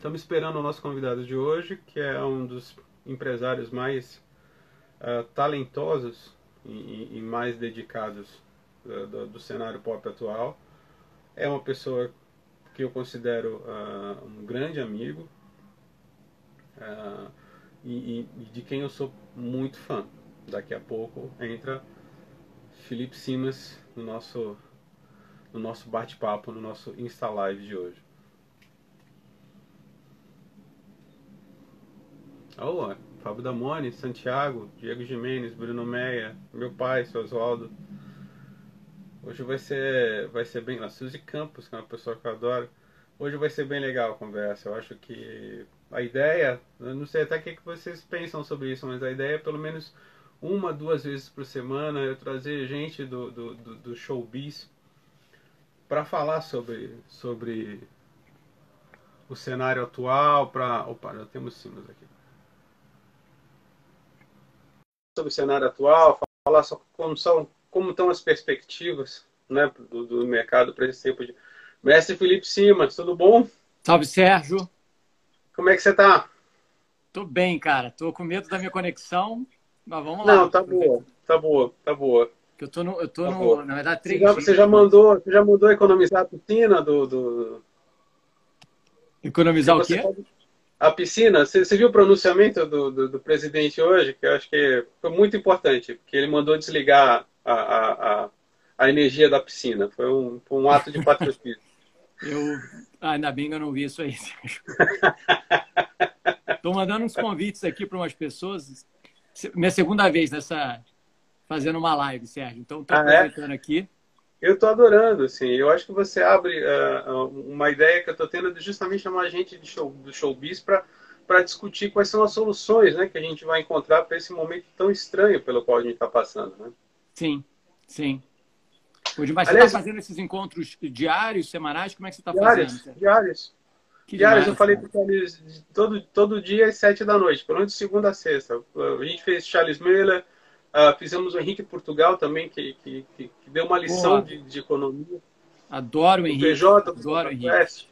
Estamos esperando o nosso convidado de hoje, que é um dos empresários mais uh, talentosos e, e, mais dedicados uh, do, do, cenário pop atual. É uma pessoa que eu considero uh, um grande amigo e, e, de quem eu sou muito fã. Daqui a pouco entra Felipe Simas no nosso, no nosso bate-papo, no nosso Insta Live de hoje. Oh, Fábio Damone, Santiago, Diego Jimenez, Bruno Meia, meu pai, seu Oswaldo. Hoje vai ser, vai ser bem. A Suzy Campos, que é uma pessoa que eu adoro. Hoje vai ser bem legal a conversa. Eu acho que a ideia, eu não sei até o que, que vocês pensam sobre isso, mas a ideia é pelo menos uma, duas vezes por semana eu trazer gente do, do, do, do showbiz para falar sobre, sobre o cenário atual. Pra... Opa, já temos sinos aqui sobre o cenário atual, falar sobre como são, como estão as perspectivas né, do, do mercado para esse tempo de. Mestre Felipe Simas, tudo bom? Salve, Sérgio. Como é que você está? Tô bem, cara. Tô com medo da minha conexão, mas vamos lá. Não, tá boa, tá boa, tá boa. Eu tô no, eu tô tá no, na verdade, três você já, você já mandou, você já mandou economizar a piscina do, do... Economizar o quê? Pode a piscina, você, você viu o pronunciamento do, do, do, presidente hoje, que eu acho que foi muito importante, porque ele mandou desligar a, a, a, a energia da piscina. Foi um, foi um ato de patriotismo. eu, ah, ainda bem que eu não vi isso aí. Estou mandando uns convites aqui para umas pessoas. Minha segunda vez nessa fazendo uma live, Sérgio. Então, estou ah, é? aproveitando é? aqui. Eu estou adorando, assim. Eu acho que você abre uh, uma ideia que eu estou tendo de justamente chamar a gente de show, do showbiz para discutir quais são as soluções né, que a gente vai encontrar para esse momento tão estranho pelo qual a gente está passando. Né? Sim, sim. Hoje, mas Aliás, você está fazendo esses encontros diários, semanais? Como é que você está fazendo? Diários. Que diários, demais, eu falei para eles todo, todo dia às sete da noite, pelo menos de segunda a sexta. A gente fez Charles Miller, Uh, fizemos o Henrique Portugal também, que, que, que, deu uma lição de, de, economia. Adoro o Henrique. PJ, Adoro o Henrique.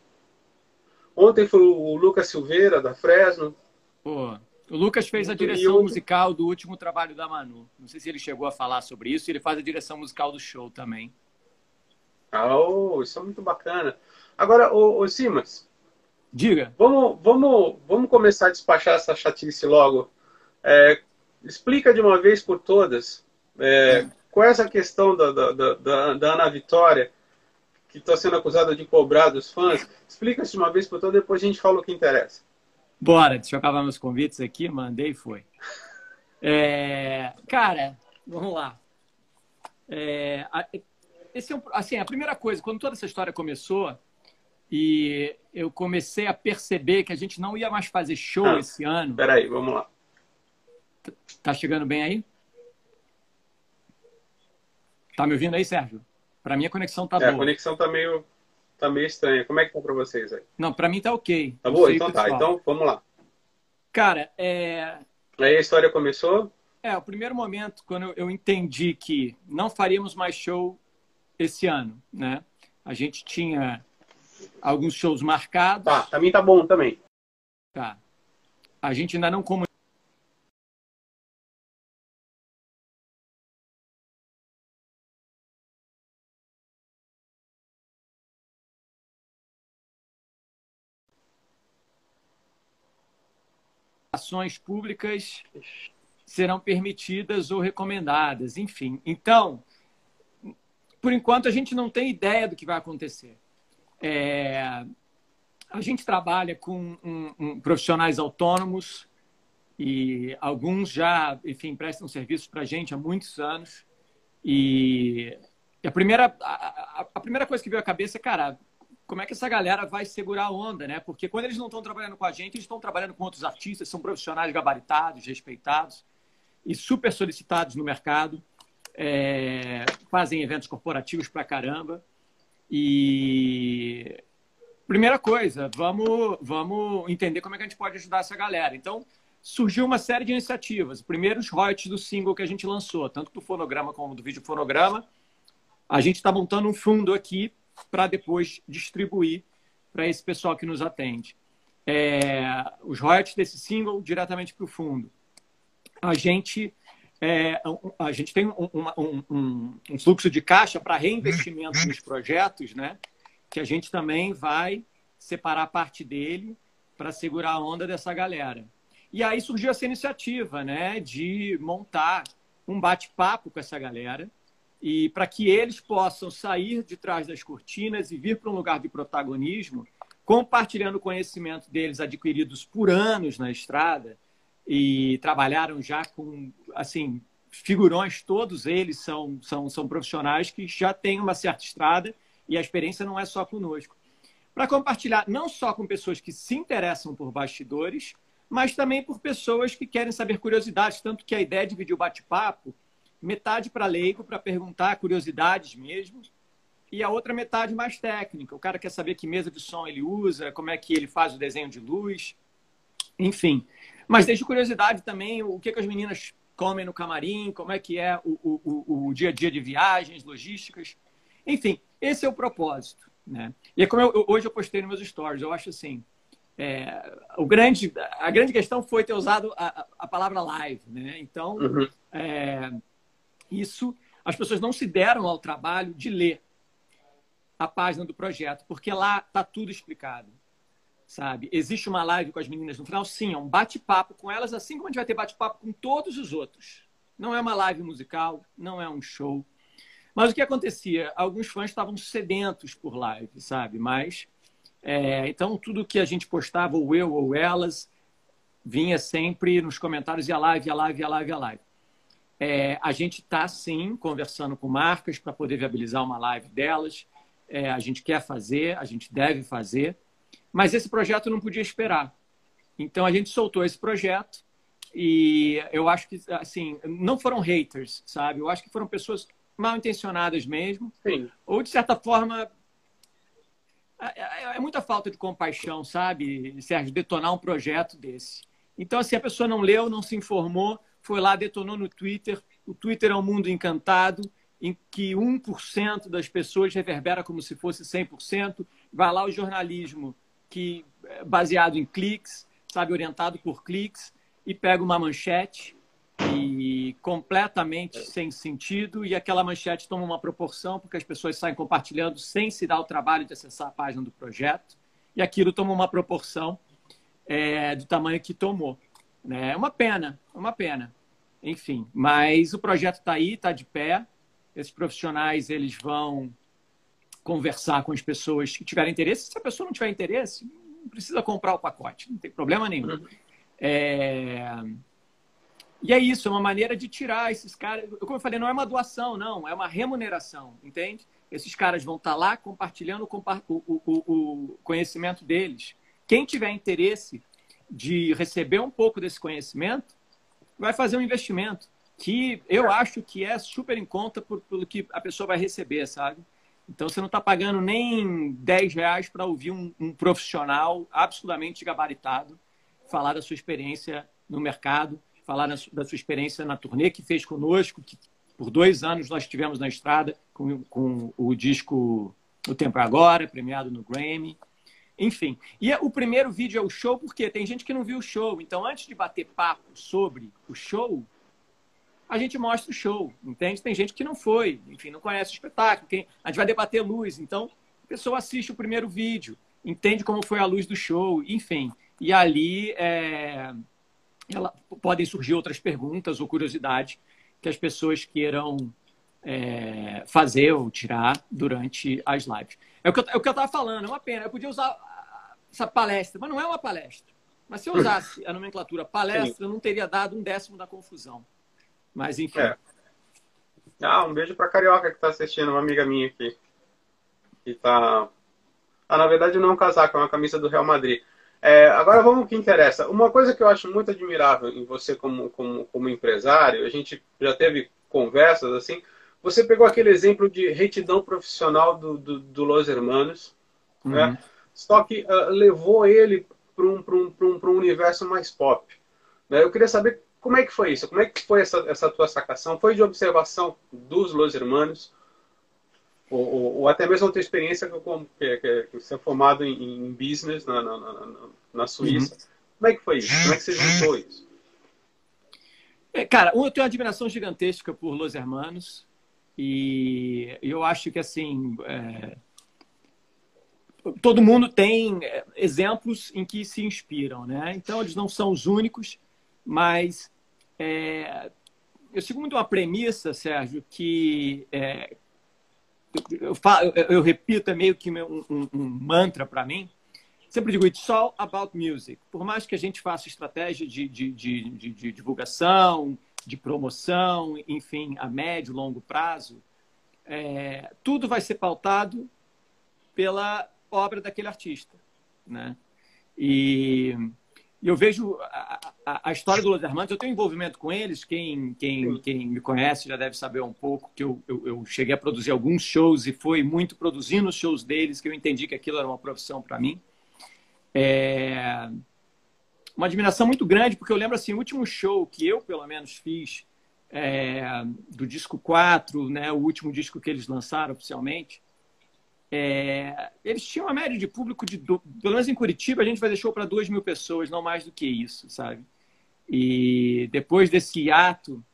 Ontem foi o Lucas Silveira, da Fresno. Pô, o Lucas fez a direção musical do último trabalho da Manu. Não sei se ele chegou a falar sobre isso. Ele faz a direção musical do show também. Oh, isso é muito bacana. Agora, ô, ô Simas. Diga. Vamos, vamos, vamos começar a despachar essa chatice logo. É, explica de uma vez por todas é, qual é essa questão da, da, da, da Ana Vitória, que está sendo acusada de cobrar dos fãs. Explica de uma vez por todas, depois a gente fala o que interessa. Bora, deixa eu acabar meus convites aqui, mandei e foi. É, cara, vamos lá. É, esse é um, assim, a primeira coisa, quando toda essa história começou, e eu comecei a perceber que a gente não ia mais fazer show ah, esse ano. Peraí, vamos lá. Tá chegando bem aí? Tá me ouvindo aí, Sérgio? Para mim a conexão tá é, boa. A conexão tá meio, tá meio estranha. Como é que tá para vocês aí? Não, para mim tá ok. Tá boa? Então tá. Então vamos lá. Cara, é... Aí a história começou? É, o primeiro momento, quando eu entendi que não faríamos mais show esse ano, né? A gente tinha alguns shows marcados. Tá, pra mim tá bom também. Tá. A gente ainda não comunicou ações públicas serão permitidas ou recomendadas, enfim. Então, por enquanto, a gente não tem ideia do que vai acontecer. É, a gente trabalha com um, um, profissionais autônomos e alguns já, enfim, prestam serviços para a gente há muitos anos. E a primeira, a, a, primeira coisa que veio à cabeça é, cara, como é que essa galera vai segurar a onda, né? Porque quando eles não estão trabalhando com a gente, eles estão trabalhando com outros artistas, são profissionais gabaritados, respeitados e super solicitados no mercado, é, fazem eventos corporativos pra caramba. E primeira coisa, vamos, vamos entender como é que a gente pode ajudar essa galera. Então, surgiu uma série de iniciativas. Primeiro, os royalties do single que a gente lançou, tanto do fonograma como do vídeo fonograma. A gente está montando um fundo aqui para depois distribuir para esse pessoal que nos atende. é, os royalties desse single diretamente para o fundo. A gente, é, a gente tem um, um, um, um fluxo de caixa para reinvestimento nos projetos, né? que a gente também vai separar parte dele para segurar a onda dessa galera. E aí surgiu essa iniciativa né, de montar um bate-papo com essa galera e para que eles possam sair de trás das cortinas e vir para um lugar de protagonismo compartilhando o conhecimento deles adquiridos por anos na estrada e trabalharam já com, assim, figurões, todos eles são, são, são profissionais que já têm uma certa estrada e a experiência não é só conosco. Para compartilhar não só com pessoas que se interessam por bastidores, mas também por pessoas que querem saber curiosidades, tanto que a ideia de dividir o bate-papo, metade para leigo, para perguntar curiosidades mesmo, e a outra metade mais técnica. O cara quer saber que mesa de som ele usa, como é que ele faz o desenho de luz, enfim. Mas deixa curiosidade também o que, que as meninas comem no camarim, como é que é o, o, o dia a dia de viagens, logísticas. Enfim, esse é o propósito. Né? E é como eu, hoje eu postei nos meus stories, eu acho assim, é, o grande, a grande questão foi ter usado a, a palavra live. Né? Então, uhum. é, isso, as pessoas não se deram ao trabalho de ler a página do projeto, porque lá está tudo explicado. Sabe? Existe uma live com as meninas no final? Sim, é um bate-papo com elas, assim como a gente vai ter bate-papo com todos os outros. Não é uma live musical, não é um show. Mas o que acontecia? Alguns fãs estavam sedentos por live, sabe? Mas, é, então, tudo que a gente postava, ou eu ou elas, vinha sempre nos comentários, e a live, a live, a live, a live. É, a gente está, sim, conversando com marcas para poder viabilizar uma live delas é, a gente quer fazer, a gente deve fazer, mas esse projeto não podia esperar. Então a gente soltou esse projeto e eu acho que assim não foram haters, sabe? Eu acho que foram pessoas mal intencionadas mesmo, Sim. ou de certa forma é, é, é muita falta de compaixão, sabe, Sérgio, detonar um projeto desse. Então, assim, a pessoa não leu, não se informou, foi lá, detonou no Twitter. O Twitter é um mundo encantado em que 1% das pessoas reverbera como se fosse 100%. Vai lá o jornalismo que é baseado em cliques, sabe, orientado por cliques, e pega uma manchete e completamente sem sentido e aquela manchete toma uma proporção porque as pessoas saem compartilhando sem se dar o trabalho de acessar a página do projeto e aquilo toma uma proporção é, do tamanho que tomou. Né? É uma pena, é uma pena. Enfim, mas o projeto está aí, está de pé. Esses profissionais eles vão conversar com as pessoas que tiverem interesse. Se a pessoa não tiver interesse, não precisa comprar o pacote, não tem problema nenhum. Uhum. É... E é isso, é uma maneira de tirar esses caras. Como eu falei, não é uma doação, não, é uma remuneração, entende? Esses caras vão estar lá compartilhando o, o, o conhecimento deles. Quem tiver interesse de receber um pouco desse conhecimento, vai fazer um investimento que eu acho que é super em conta por, pelo que a pessoa vai receber, sabe? Então você não está pagando nem 10 reais para ouvir um, um, profissional absolutamente gabaritado falar da sua experiência no mercado, falar da sua experiência na turnê que fez conosco, que por dois anos nós estivemos na estrada com, com o disco O Tempo é Agora, premiado no Grammy. Enfim, e o primeiro vídeo é o show, porque tem gente que não viu o show. Então, antes de bater papo sobre o show, a gente mostra o show, entende? Tem gente que não foi, enfim, não conhece o espetáculo. Quem, a gente vai debater luz, então a pessoa assiste o primeiro vídeo, entende como foi a luz do show, enfim. E ali é, ela, podem surgir outras perguntas ou curiosidades que as pessoas queiram é, fazer ou tirar durante as lives. É o que eu estava falando, é uma pena. Eu podia usar essa palestra, mas não é uma palestra. Mas se eu usasse a nomenclatura palestra, eu não teria dado um décimo da confusão. Mas enfim. É. Ah, um beijo pra Carioca que tá assistindo, uma amiga minha aqui. Que tá. Ah, na verdade não é um casaco, é uma camisa do Real Madrid. É, agora vamos ao que interessa. Uma coisa que eu acho muito admirável em você como, como, como empresário, a gente já teve conversas assim, você pegou aquele exemplo de retidão profissional do, do, do Los Hermanos, uhum. né? Só que uh, levou ele para um, um, um, um universo mais pop. Né? Eu queria saber como é que foi isso? Como é que foi essa, essa tua sacação? Foi de observação dos Los Hermanos? ou, ou, ou, até mesmo a tua experiência que, que, que você é formado em, em business na, na, na, na Suíça. Uhum. Como é que foi isso? Como é que você juntou isso? É, cara, eu tenho uma admiração gigantesca por Los Hermanos e eu acho que assim é... todo mundo tem é, exemplos em que se inspiram, né? Então eles não são os únicos, mas é... eu sigo muito uma premissa, Sérgio, que é, eu, falo, eu, repito, é meio que um, um, um mantra para mim. Sempre digo, it's all about music. Por mais que a gente faça estratégia de, de, de, de, de divulgação, de promoção, enfim, a médio, longo prazo, é, tudo vai ser pautado pela obra daquele artista, né? E e eu vejo a, a, a, história do Los Hermanos, eu tenho envolvimento com eles, quem, quem, quem me conhece já deve saber um pouco, que eu, eu, eu, cheguei a produzir alguns shows e foi muito produzindo os shows deles que eu entendi que aquilo era uma profissão para mim. É... Uma admiração muito grande, porque eu lembro assim, o último show que eu, pelo menos, fiz é, do disco 4, né, o último disco que eles lançaram oficialmente, é, eles tinham uma média de público de, pelo menos em Curitiba, a gente vai show para duas mil pessoas, não mais do que isso, sabe? E depois desse ato,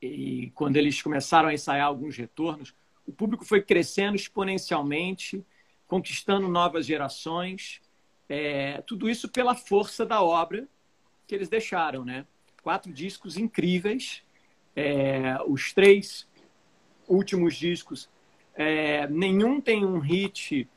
e quando eles começaram a ensaiar alguns retornos, o público foi crescendo exponencialmente, conquistando novas gerações, é, tudo isso pela força da obra que eles deixaram, né? Quatro discos incríveis, é, os três últimos discos é, nenhum tem um hit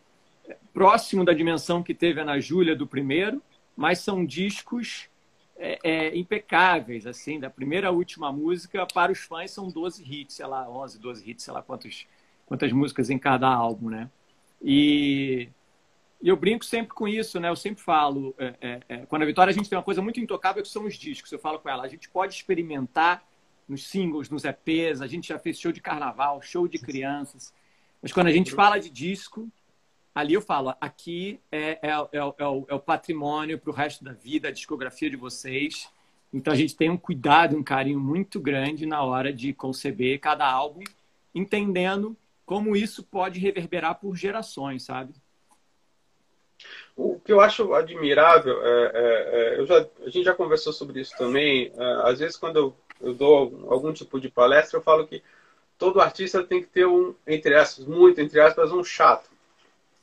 próximo da dimensão que teve a Ana Júlia do primeiro, mas são discos é, é, impecáveis, assim, da primeira à última música, para os fãs são 12 hits, sei lá, 11, 12 hits, sei lá quantos, quantas músicas em cada álbum, né? E, e eu brinco sempre com isso, né? Eu sempre falo, é, é, é, quando a Vitória a gente tem uma coisa muito intocável que são os discos. Eu falo com ela, a gente pode experimentar nos singles, nos EPs, a gente já fez show de carnaval, show de crianças, mas quando a gente fala de disco, ali eu falo, aqui é, é, é, é o, é o patrimônio para o resto da vida, a discografia de vocês. Então a gente tem um cuidado, um carinho muito grande na hora de conceber cada álbum, entendendo como isso pode reverberar por gerações, sabe? O que eu acho admirável, é, é, é, eu já, a gente já conversou sobre isso também. É, às vezes, quando eu, eu dou algum tipo de palestra, eu falo que todo artista tem que ter um, entre aspas, muito entre aspas, um chato.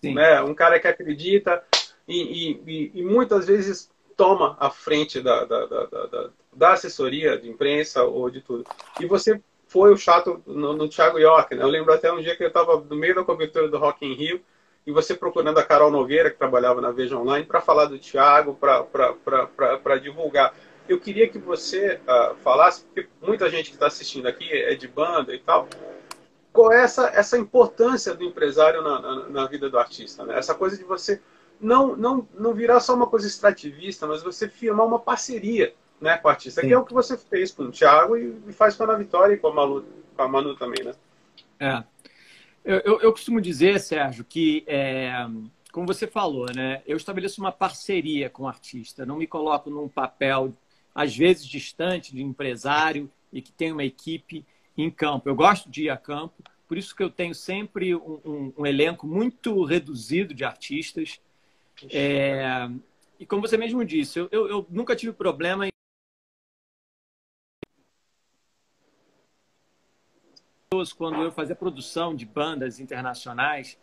Sim. Né? Um cara que acredita e, e, e, muitas vezes toma a frente da, da, da, da, assessoria de imprensa ou de tudo. E você foi o chato no, no Thiago York. Né? Eu lembro até um dia que eu estava no meio da cobertura do Rock in Rio e você procurando a Carol Nogueira, que trabalhava na Veja Online, para falar do Thiago, para divulgar eu queria que você uh, falasse, porque muita gente que está assistindo aqui é de banda e tal, qual é essa, essa importância do empresário na, na, na vida do artista? Né? Essa coisa de você não, não, não virar só uma coisa extrativista, mas você firmar uma parceria né, com o artista, Sim. que é o que você fez com o Thiago e, e faz com a Vitória e com a, Malu, com a Manu também, né? É. Eu, eu, eu costumo dizer, Sérgio, que é, como você falou, né? Eu estabeleço uma parceria com o artista, não me coloco num papel às vezes distante de empresário e que tem uma equipe em campo. Eu gosto de ir a campo, por isso que eu tenho sempre um, um, um elenco muito reduzido de artistas. É, e como você mesmo disse, eu, eu, eu nunca tive problema em quando eu fazia produção de bandas internacionais,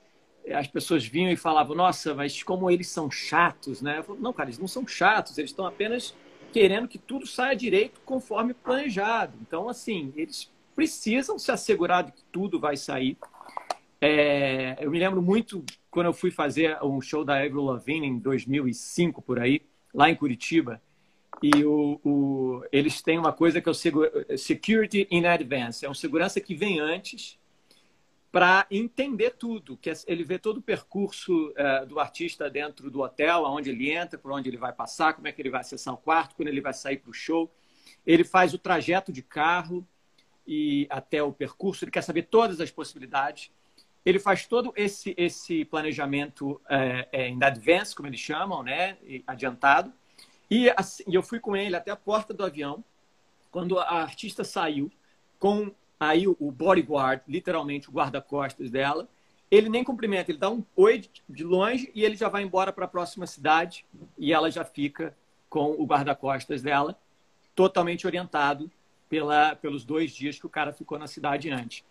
as pessoas vinham e falavam, nossa, mas como eles são chatos, né? Eu falo, não, cara, eles não são chatos, eles estão apenas querendo que tudo saia direito conforme planejado. Então, assim, eles precisam se assegurar de que tudo vai sair. É, eu me lembro muito quando eu fui fazer um show da Avril Lavigne em 2005, por aí, lá em Curitiba. E o, o, eles têm uma coisa que é o Security in Advance. É um segurança que vem antes para entender tudo, que é, ele vê todo o percurso é, do artista dentro do hotel, aonde ele entra, por onde ele vai passar, como é que ele vai acessar o quarto, quando ele vai sair para o show. Ele faz o trajeto de carro e até o percurso, ele quer saber todas as possibilidades. Ele faz todo esse, esse planejamento é, é, em advance, como eles chamam, né, adiantado. E assim, eu fui com ele até a porta do avião, quando a artista saiu com Aí o, bodyguard, literalmente o guarda-costas dela, ele nem cumprimenta, ele dá um oi de longe e ele já vai embora para a próxima cidade e ela já fica com o guarda-costas dela, totalmente orientado pela, pelos dois dias que o cara ficou na cidade antes.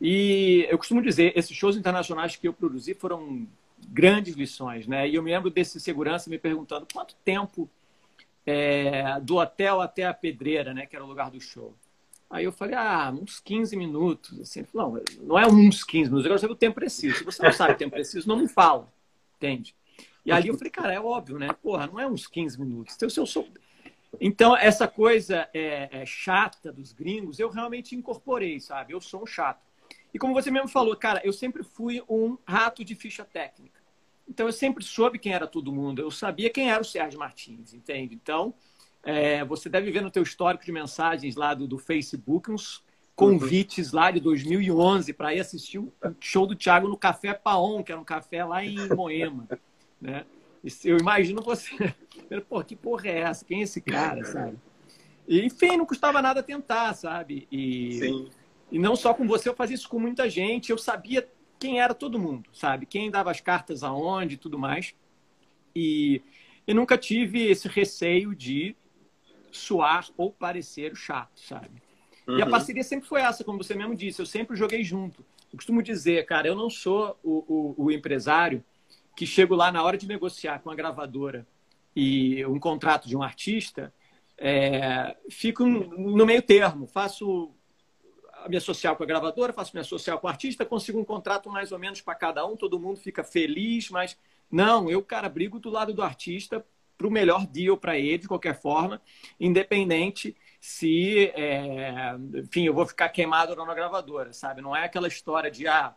E eu costumo dizer, esses shows internacionais que eu produzi foram grandes lições, né? E eu me lembro desse segurança me perguntando quanto tempo é, do hotel até a pedreira, né? Que era o lugar do show. Aí eu falei, ah, uns 15 minutos. Assim, não, não é uns 15 minutos, eu quero saber o tempo preciso. Se você não sabe o tempo preciso, não me fala. Entende? E ali eu falei, cara, é óbvio, né? Porra, não é uns 15 minutos. Então, se eu sou... então essa coisa é, é, chata dos gringos, eu realmente incorporei, sabe? Eu sou um chato. E como você mesmo falou, cara, eu sempre fui um rato de ficha técnica. Então eu sempre soube quem era todo mundo. Eu sabia quem era o Sérgio Martins, entende? Então é, você deve ver no teu histórico de mensagens lá do, do Facebook uns convites lá de 2011 para ir assistir o show do Thiago no Café Paon, que era um café lá em Moema, né? Eu imagino você, pô, que porra é essa? Quem é esse cara, sabe? E, enfim, não custava nada tentar, sabe? E, Sim. e não só com você, eu fazia isso com muita gente. Eu sabia quem era todo mundo, sabe? Quem dava as cartas aonde e tudo mais. E, e nunca tive esse receio de soar ou parecer chato, sabe? Uhum. E a uhum. parceria sempre foi essa, como você mesmo disse, eu sempre joguei junto. Eu costumo dizer, cara, eu não sou o, o, o empresário que chego lá na hora de negociar com a gravadora e um contrato de um artista, é, fico no meio termo, faço a minha social com a gravadora, faço minha social com o artista, consigo um contrato mais ou menos para cada um, todo mundo fica feliz, mas não, eu, cara, brigo do lado do artista para o melhor deal para ele, de qualquer forma, independente se, é, enfim, eu vou ficar queimado na gravadora, sabe? Não é aquela história de, ah,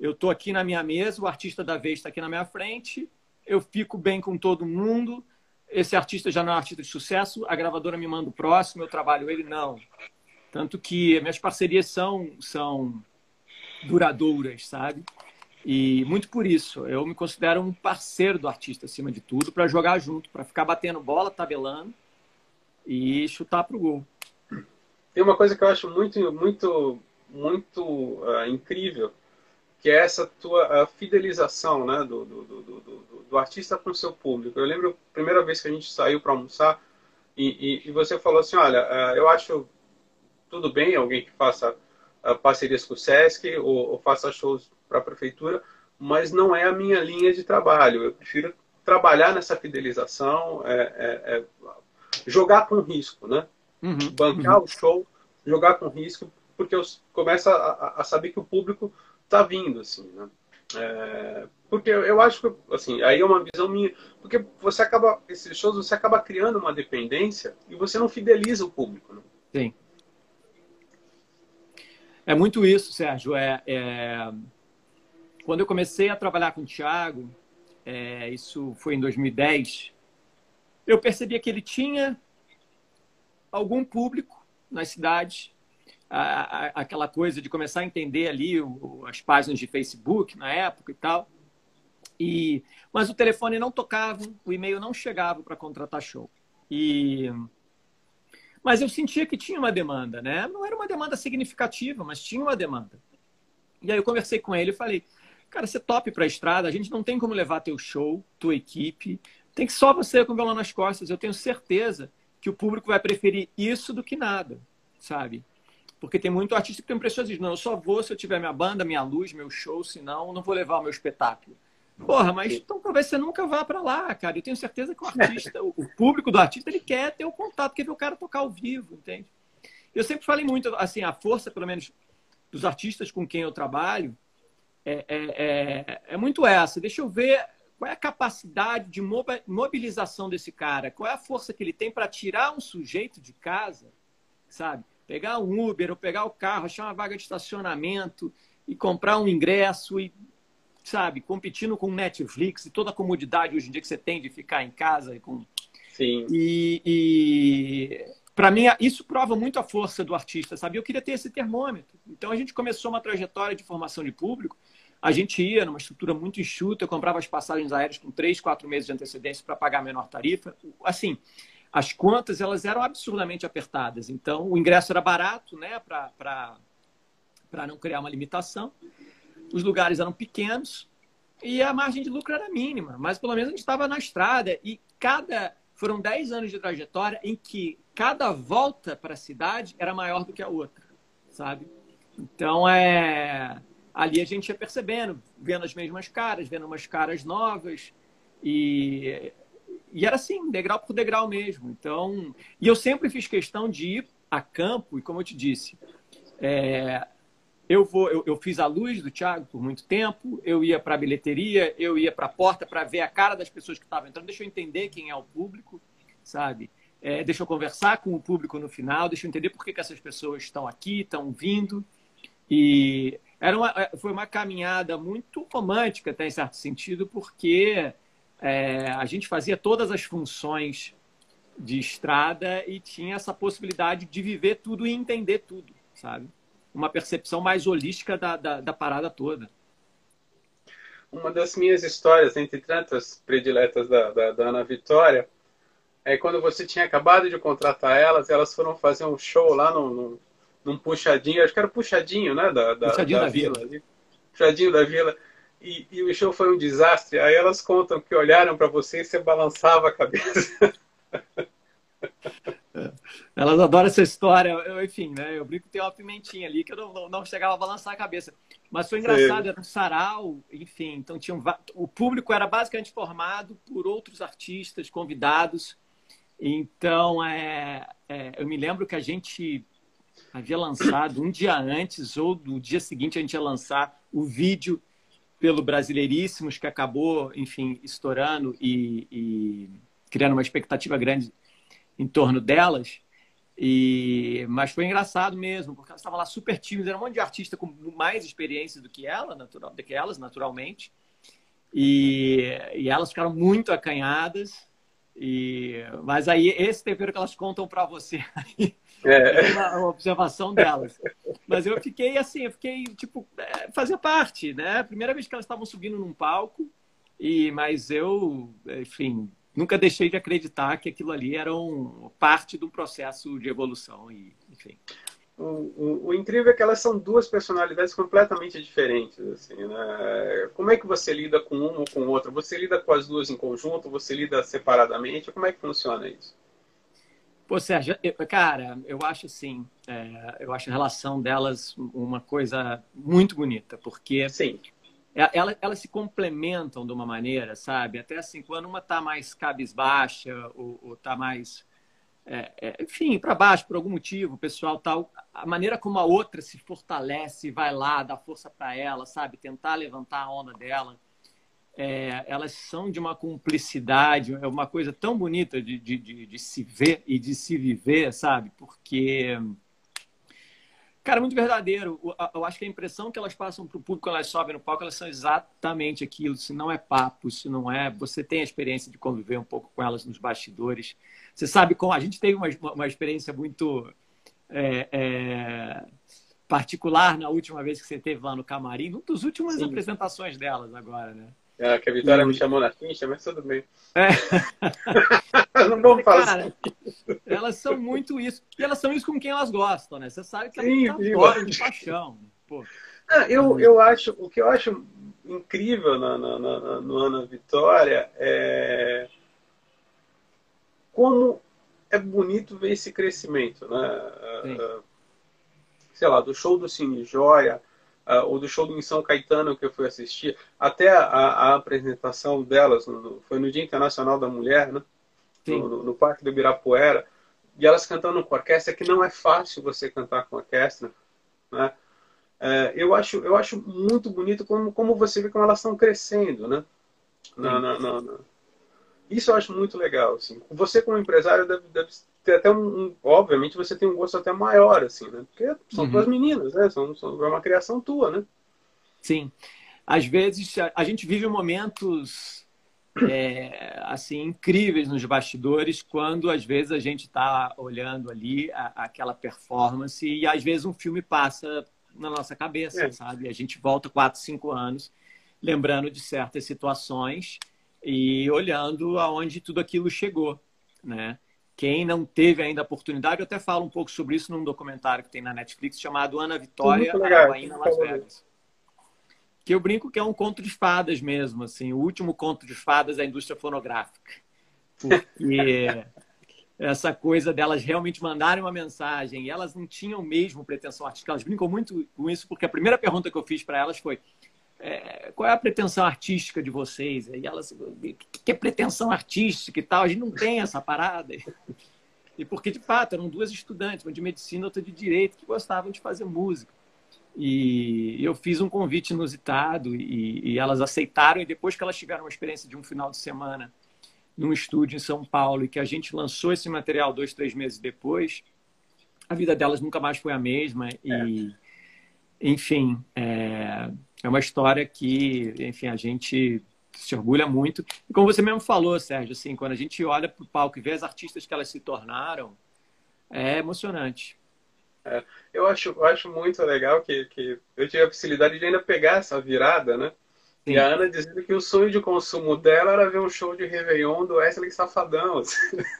eu estou aqui na minha mesa, o artista da vez está aqui na minha frente, eu fico bem com todo mundo, esse artista já não é um artista de sucesso, a gravadora me manda o próximo, eu trabalho ele, não. Tanto que minhas parcerias são, são duradouras, sabe? E muito por isso, eu me considero um parceiro do artista acima de tudo, para jogar junto, para ficar batendo bola, tabelando e chutar pro gol. Tem uma coisa que eu acho muito, muito, muito uh, incrível, que é essa tua uh, fidelização né, do, do, do, do artista para o seu público. Eu lembro a primeira vez que a gente saiu para almoçar e, e, e, você falou assim, olha, uh, eu acho tudo bem alguém que faça parcerias com o Sesc ou, ou faça shows para a prefeitura, mas não é a minha linha de trabalho. Eu prefiro trabalhar nessa fidelização, é, é, é jogar com risco, né? Uhum, Bancar uhum. o show, jogar com risco, porque eu começo a, a saber que o público está vindo, assim, né? É, porque eu acho que, assim, aí é uma visão minha, porque você acaba, esses shows, você acaba criando uma dependência e você não fideliza o público, né? Sim. É muito isso, Sérgio. É, é, quando eu comecei a trabalhar com o Thiago, é, isso foi em 2010, eu percebia que ele tinha algum público nas cidades, a, a, aquela coisa de começar a entender ali o, as páginas de Facebook na época e tal. E, mas o telefone não tocava, o e-mail não chegava para contratar show. E, mas eu sentia que tinha uma demanda, né? Não era uma demanda significativa, mas tinha uma demanda. E aí eu conversei com ele e falei: Cara, você top para a estrada, a gente não tem como levar teu show, tua equipe, tem que só você com o violão nas costas. Eu tenho certeza que o público vai preferir isso do que nada, sabe? Porque tem muito artista que tem preciosismo. Não, eu só vou se eu tiver minha banda, minha luz, meu show, senão eu não vou levar o meu espetáculo. Porra, mas então talvez você nunca vá para lá, cara. Eu tenho certeza que o artista, o público do artista, ele quer ter o contato, quer ver o cara tocar ao vivo, entende? Eu sempre falei muito, assim, a força, pelo menos, dos artistas com quem eu trabalho, é, é, é, é muito essa. Deixa eu ver qual é a capacidade de mobilização desse cara, qual é a força que ele tem para tirar um sujeito de casa, sabe? Pegar um Uber ou pegar o carro, achar uma vaga de estacionamento e comprar um ingresso e, sabe, competindo com Netflix e toda a comodidade hoje em dia que você tem de ficar em casa. Com... Sim. E, e para mim, isso prova muito a força do artista, sabe? Eu queria ter esse termômetro. Então a gente começou uma trajetória de formação de público a gente ia numa estrutura muito enxuta, eu comprava as passagens aéreas com três, quatro meses de antecedência para pagar a menor tarifa. Assim, as contas elas eram absurdamente apertadas. Então, o ingresso era barato, né, para não criar uma limitação. Os lugares eram pequenos e a margem de lucro era mínima, mas pelo menos a gente estava na estrada e cada foram 10 anos de trajetória em que cada volta para a cidade era maior do que a outra, sabe? Então, é ali a gente ia percebendo, vendo as mesmas caras, vendo umas caras novas e e era assim, degrau por degrau mesmo. Então, e eu sempre fiz questão de ir a campo e como eu te disse, é, eu vou, eu, eu, fiz a luz do Thiago por muito tempo. Eu ia para a bilheteria, eu ia para a porta para ver a cara das pessoas que estavam entrando. Deixa eu entender quem é o público, sabe? É, deixa eu conversar com o público no final. Deixa eu entender por que, que essas pessoas estão aqui, estão vindo. E era uma, é, foi uma caminhada muito romântica, até em certo sentido, porque é, a gente fazia todas as funções de estrada e tinha essa possibilidade de viver tudo e entender tudo, sabe? uma percepção mais holística da, da, da parada toda. Uma das minhas histórias, entre tantas prediletas da, da, da Ana Vitória, é quando você tinha acabado de contratar elas, elas foram fazer um show lá no, no, num puxadinho, acho que era puxadinho, né? Da, da, puxadinho da, da vila. vila. Puxadinho da vila. E, e, o show foi um desastre. Aí elas contam que olharam para você e você balançava a cabeça. Elas adoram essa história. Eu, enfim, né? Eu brinco que tem uma pimentinha ali que eu não, não, não chegava a balançar a cabeça. Mas foi engraçado, Sim. era um sarau, enfim. Então tinha um, o público era basicamente formado por outros artistas convidados. Então, é, é, eu me lembro que a gente havia lançado um dia antes ou no dia seguinte a gente ia lançar o vídeo pelo Brasileiríssimos, que acabou, enfim, estourando e, e criando uma expectativa grande em torno delas. E, mas foi engraçado mesmo, porque elas estavam lá super tímidas, era um monte de artista com mais experiência do que ela, natural, do que elas, naturalmente. E, e elas ficaram muito acanhadas. E, mas aí esse tempero que elas contam para você. é uma, uma, observação delas. Mas eu fiquei assim, eu fiquei tipo é, fazia parte, né? Primeira vez que elas estavam subindo num palco e mas eu, enfim, nunca deixei de acreditar que aquilo ali era um, parte do processo de evolução e enfim. O, o, o, incrível é que elas são duas personalidades completamente diferentes. Assim, né? Como é que você lida com uma ou com outra? Você lida com as duas em conjunto? Você lida separadamente? Como é que funciona isso? Pô, Sérgio, eu, cara, eu acho assim, é, eu acho a relação delas uma coisa muito bonita, porque Sim. É, elas, elas se complementam de uma maneira, sabe? Até assim, quando uma está mais cabisbaixa ou está mais, é, é, enfim, para baixo por algum motivo, o pessoal tal, a maneira como a outra se fortalece, vai lá, dá força para ela, sabe? Tentar levantar a onda dela. É, elas são de uma cumplicidade, é uma coisa tão bonita de, de, de, de se ver e de se viver, sabe? Porque Cara, muito verdadeiro. Eu acho que a impressão que elas passam para o público quando elas sobem no palco, elas são exatamente aquilo. Se não é papo, se não é. Você tem a experiência de conviver um pouco com elas nos bastidores. Você sabe como. A gente teve uma, uma experiência muito é, é, particular na última vez que você teve lá no camarim, numa das últimas Sim. apresentações delas agora, né? É, que a Vitória e... me chamou na ficha, mas tudo bem. É. não vamos falar Cara, elas são muito isso. E elas são isso com quem elas gostam, né? Você sabe que elas Sim, adoram de paixão. Pô. Ah, eu, eu acho, o que eu acho incrível na, na, na, no Ana Vitória é como é bonito ver esse crescimento, né? Sim. Sei lá, do show do Cine Joia, uh, ou do show do em São Caetano que eu fui assistir, até a, a apresentação delas, no, foi no Dia Internacional da Mulher, né? No, no, no, Parque do Ibirapuera, e elas cantando com orquestra, que não é fácil você cantar com orquestra, né? É, eu, acho, eu acho muito bonito como, como você vê como elas estão crescendo, né? Na, na, na, Isso eu acho muito legal. Assim. Você, como empresário, deve, deve até um, um, Obviamente você tem um gosto até maior, assim, né? Porque são uhum. tuas meninas, né? São, são, é uma criação tua, né? Sim. Às vezes a, a gente vive momentos é, assim incríveis nos bastidores quando às vezes a gente está olhando ali a, aquela performance e às vezes um filme passa na nossa cabeça, é. sabe? A gente volta quatro, cinco anos lembrando de certas situações e olhando aonde tudo aquilo chegou, né? Quem não teve ainda a oportunidade, eu até falo um pouco sobre isso num documentário que tem na Netflix chamado Ana Vitória, Araguaína, Las Vegas. Que eu brinco que é um conto de fadas mesmo, assim, o último conto de fadas da indústria fonográfica. Porque essa coisa delas realmente mandarem uma mensagem e elas não tinham mesmo pretensão artística. Elas brincam muito com isso, porque a primeira pergunta que eu fiz para elas foi é, qual é a pretensão artística de vocês? E elas, o que é pretensão artística e tal? A gente não tem essa parada. E porque, de fato, eram duas estudantes, uma de medicina e outra de direito, que gostavam de fazer música. E eu fiz um convite inusitado e, e elas aceitaram. E depois que elas tiveram uma experiência de um final de semana num estúdio em São Paulo e que a gente lançou esse material dois, três meses depois, a vida delas nunca mais foi a mesma. E, é. enfim, é, é uma história que, enfim, a gente se orgulha muito. E como você mesmo falou, Sérgio, assim, quando a gente olha para o palco e vê as artistas que elas se tornaram, é emocionante. É, eu, acho, eu acho muito legal que, que eu tive a possibilidade de ainda pegar essa virada, né? Sim. E a Ana dizendo que o sonho de consumo dela era ver um show de Réveillon do Wesley Safadão.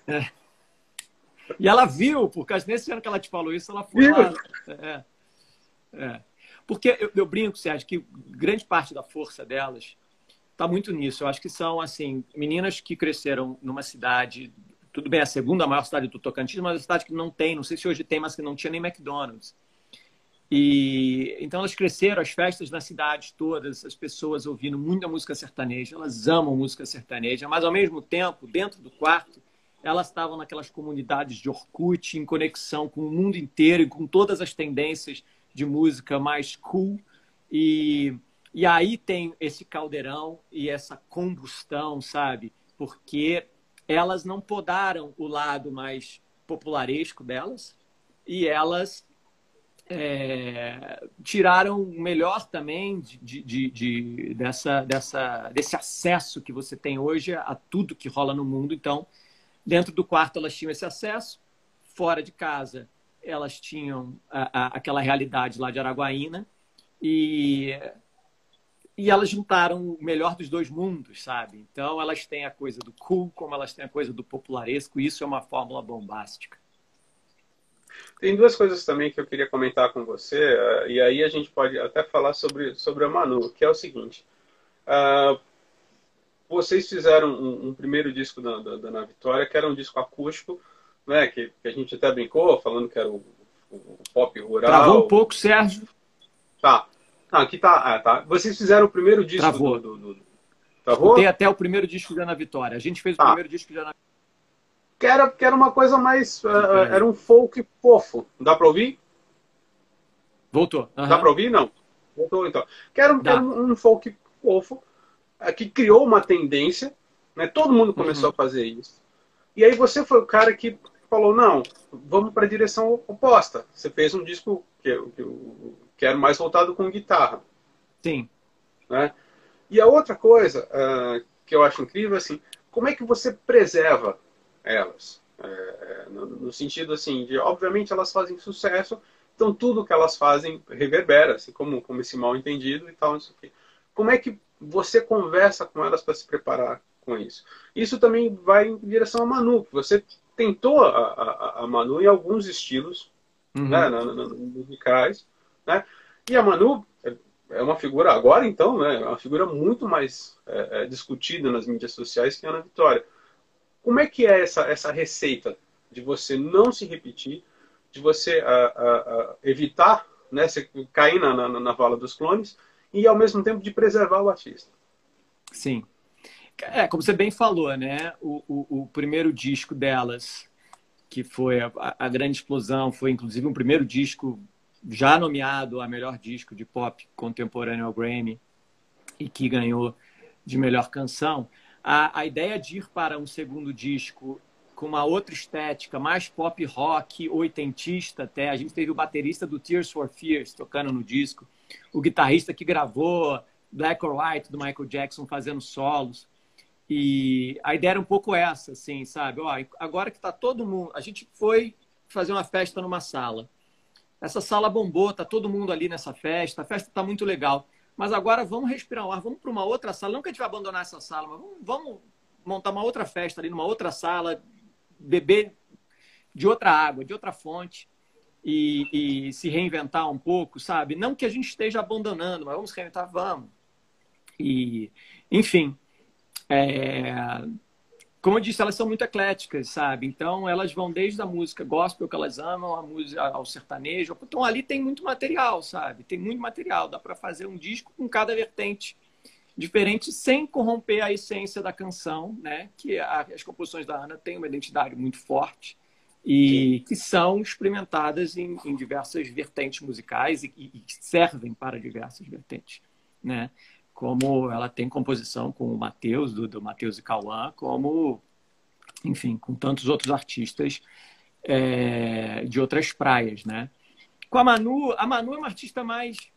É. E ela viu, porque nesse ano que ela te falou isso, ela foi viu? lá. É. é. Porque eu, eu brinco, Sérgio, que grande parte da força delas está muito nisso. Eu acho que são, assim, meninas que cresceram numa cidade, tudo bem, a segunda maior cidade do Tocantins, mas uma cidade que não tem, não sei se hoje tem, mas que não tinha nem McDonald's. E então elas cresceram, as festas na cidade todas, as pessoas ouvindo muita música sertaneja, elas amam música sertaneja, mas ao mesmo tempo, dentro do quarto, elas estavam naquelas comunidades de Orkut, em conexão com o mundo inteiro e com todas as tendências de música mais cool. E, e aí tem esse caldeirão e essa combustão, sabe? Porque elas não podaram o lado mais popularesco delas e elas é, tiraram o melhor também de, de, de, dessa, dessa, desse acesso que você tem hoje a tudo que rola no mundo. Então, dentro do quarto elas tinham esse acesso, fora de casa elas tinham a, a, aquela realidade lá de Araguaína e, e elas juntaram o melhor dos dois mundos, sabe? Então elas têm a coisa do cool, como elas têm a coisa do popularesco, e isso é uma fórmula bombástica. Tem duas coisas também que eu queria comentar com você, uh, e aí a gente pode até falar sobre, sobre a Manu, que é o seguinte. Uh, vocês fizeram um, um primeiro disco da, da, da, Na Vitória, que era um disco acústico, né, que, que, a gente até brincou, falando que era o, o pop rural. Travou um pouco, Sérgio. Tá. Ah, aqui tá. Ah, tá. Vocês fizeram o primeiro disco Travou. do, do, do... Travou? Tem até o primeiro disco da Ana Vitória. A gente fez tá. o primeiro disco da Ana que era, que era uma coisa mais. Uh, era um folk fofo. Dá pra ouvir? Voltou. Uhum. Dá pra ouvir? Não. Voltou então. Que era, que era um, um folk fofo uh, que criou uma tendência. Né? Todo mundo começou uhum. a fazer isso. E aí você foi o cara que falou, não, vamos para a direção oposta. Você fez um disco que, que, que era mais voltado com guitarra. Sim. Né? E a outra coisa uh, que eu acho incrível, assim, como é que você preserva elas? É, é, no, no, sentido, assim, de, obviamente, elas fazem sucesso, então tudo que elas fazem reverbera, assim, como, como esse mal entendido e tal, isso aqui. Como é que você conversa com elas para se preparar com isso? Isso também vai em direção a Manu, você tentou a, a, a Manu em alguns estilos uhum. né, musicais, né? E a Manu é, é uma figura, agora então, né, é uma figura muito mais é, é, discutida nas mídias sociais que a Ana Vitória. Como é que é essa, essa receita de você não se repetir, de você a, a, a evitar né, você cair na, na, na vala dos clones e, ao mesmo tempo, de preservar o artista? Sim. É, como você bem falou, né? O, o, o primeiro disco delas, que foi a, a, grande explosão, foi inclusive um primeiro disco já nomeado a melhor disco de pop contemporâneo ao Grammy e que ganhou de melhor canção. A, a ideia de ir para um segundo disco com uma outra estética, mais pop rock, oitentista até. A gente teve o baterista do Tears for Fears tocando no disco, o guitarrista que gravou Black or White do Michael Jackson fazendo solos. E a ideia era um pouco essa, assim, sabe? Ó, agora que tá todo mundo. A gente foi fazer uma festa numa sala. Essa sala bombou, tá todo mundo ali nessa festa, a festa tá muito legal. Mas agora vamos respirar o ar, vamos para uma outra sala. Não que a gente vai abandonar essa sala, mas vamos, vamos montar uma outra festa ali numa outra sala, beber de outra água, de outra fonte e, e se reinventar um pouco, sabe? Não que a gente esteja abandonando, mas vamos reinventar, vamos. E, enfim, é, como eu disse, elas são muito ecléticas, sabe? Então, elas vão desde a música gospel, que elas amam, a música, ao sertanejo. Então, ali tem muito material, sabe? Tem muito material. Dá para fazer um disco com cada vertente diferente, sem corromper a essência da canção, né? Que a, as composições da Ana têm uma identidade muito forte e que são experimentadas em, em diversas vertentes musicais e, e, servem para diversas vertentes, né? Como ela tem composição com o Matheus, do, do Matheus e Cauã, como, enfim, com tantos outros artistas é, de outras praias, né? Com a Manu, a Manu é uma artista mais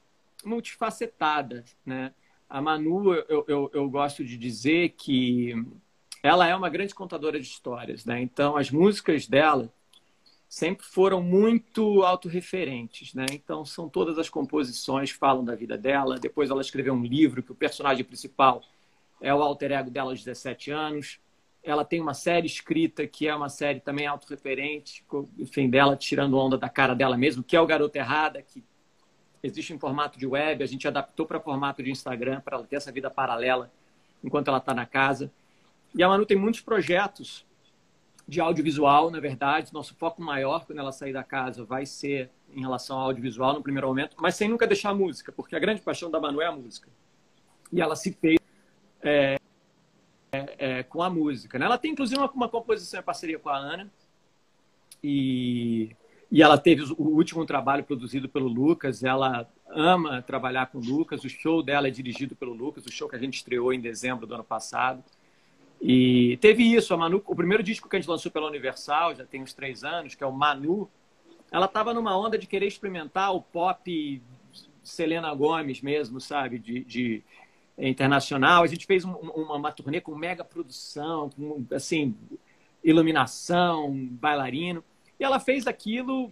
multifacetada, né? A Manu, eu, eu, eu gosto de dizer que ela é uma grande contadora de histórias, né? Então, as músicas dela sempre foram muito autorreferentes, né? Então são todas as composições falam da vida dela. Depois ela escreveu um livro que o personagem principal é o alter ego dela aos 17 anos. Ela tem uma série escrita que é uma série também autorreferente, enfim, dela tirando onda da cara dela mesmo, que é o Garota Errada, que existe em formato de web, a gente adaptou para formato de Instagram para ela ter essa vida paralela enquanto ela está na casa. E a Manu tem muitos projetos de audiovisual, na verdade. Nosso foco maior quando ela sair da casa vai ser em relação ao audiovisual no primeiro momento, mas sem nunca deixar a música, porque a grande paixão da Manu é a música. E ela se fez é, é, é, com a música. Né? Ela tem, inclusive, uma, uma composição em parceria com a Ana. E, e ela teve o último trabalho produzido pelo Lucas. Ela ama trabalhar com o Lucas. O show dela é dirigido pelo Lucas, o show que a gente estreou em dezembro do ano passado. E teve isso, a Manu, o primeiro disco que a gente lançou pela Universal, já tem uns três anos, que é o Manu, ela estava numa onda de querer experimentar o pop Selena Gomes mesmo, sabe, de, de internacional. A gente fez um, uma, uma turnê com mega produção, com, assim, iluminação, bailarino. E ela fez aquilo,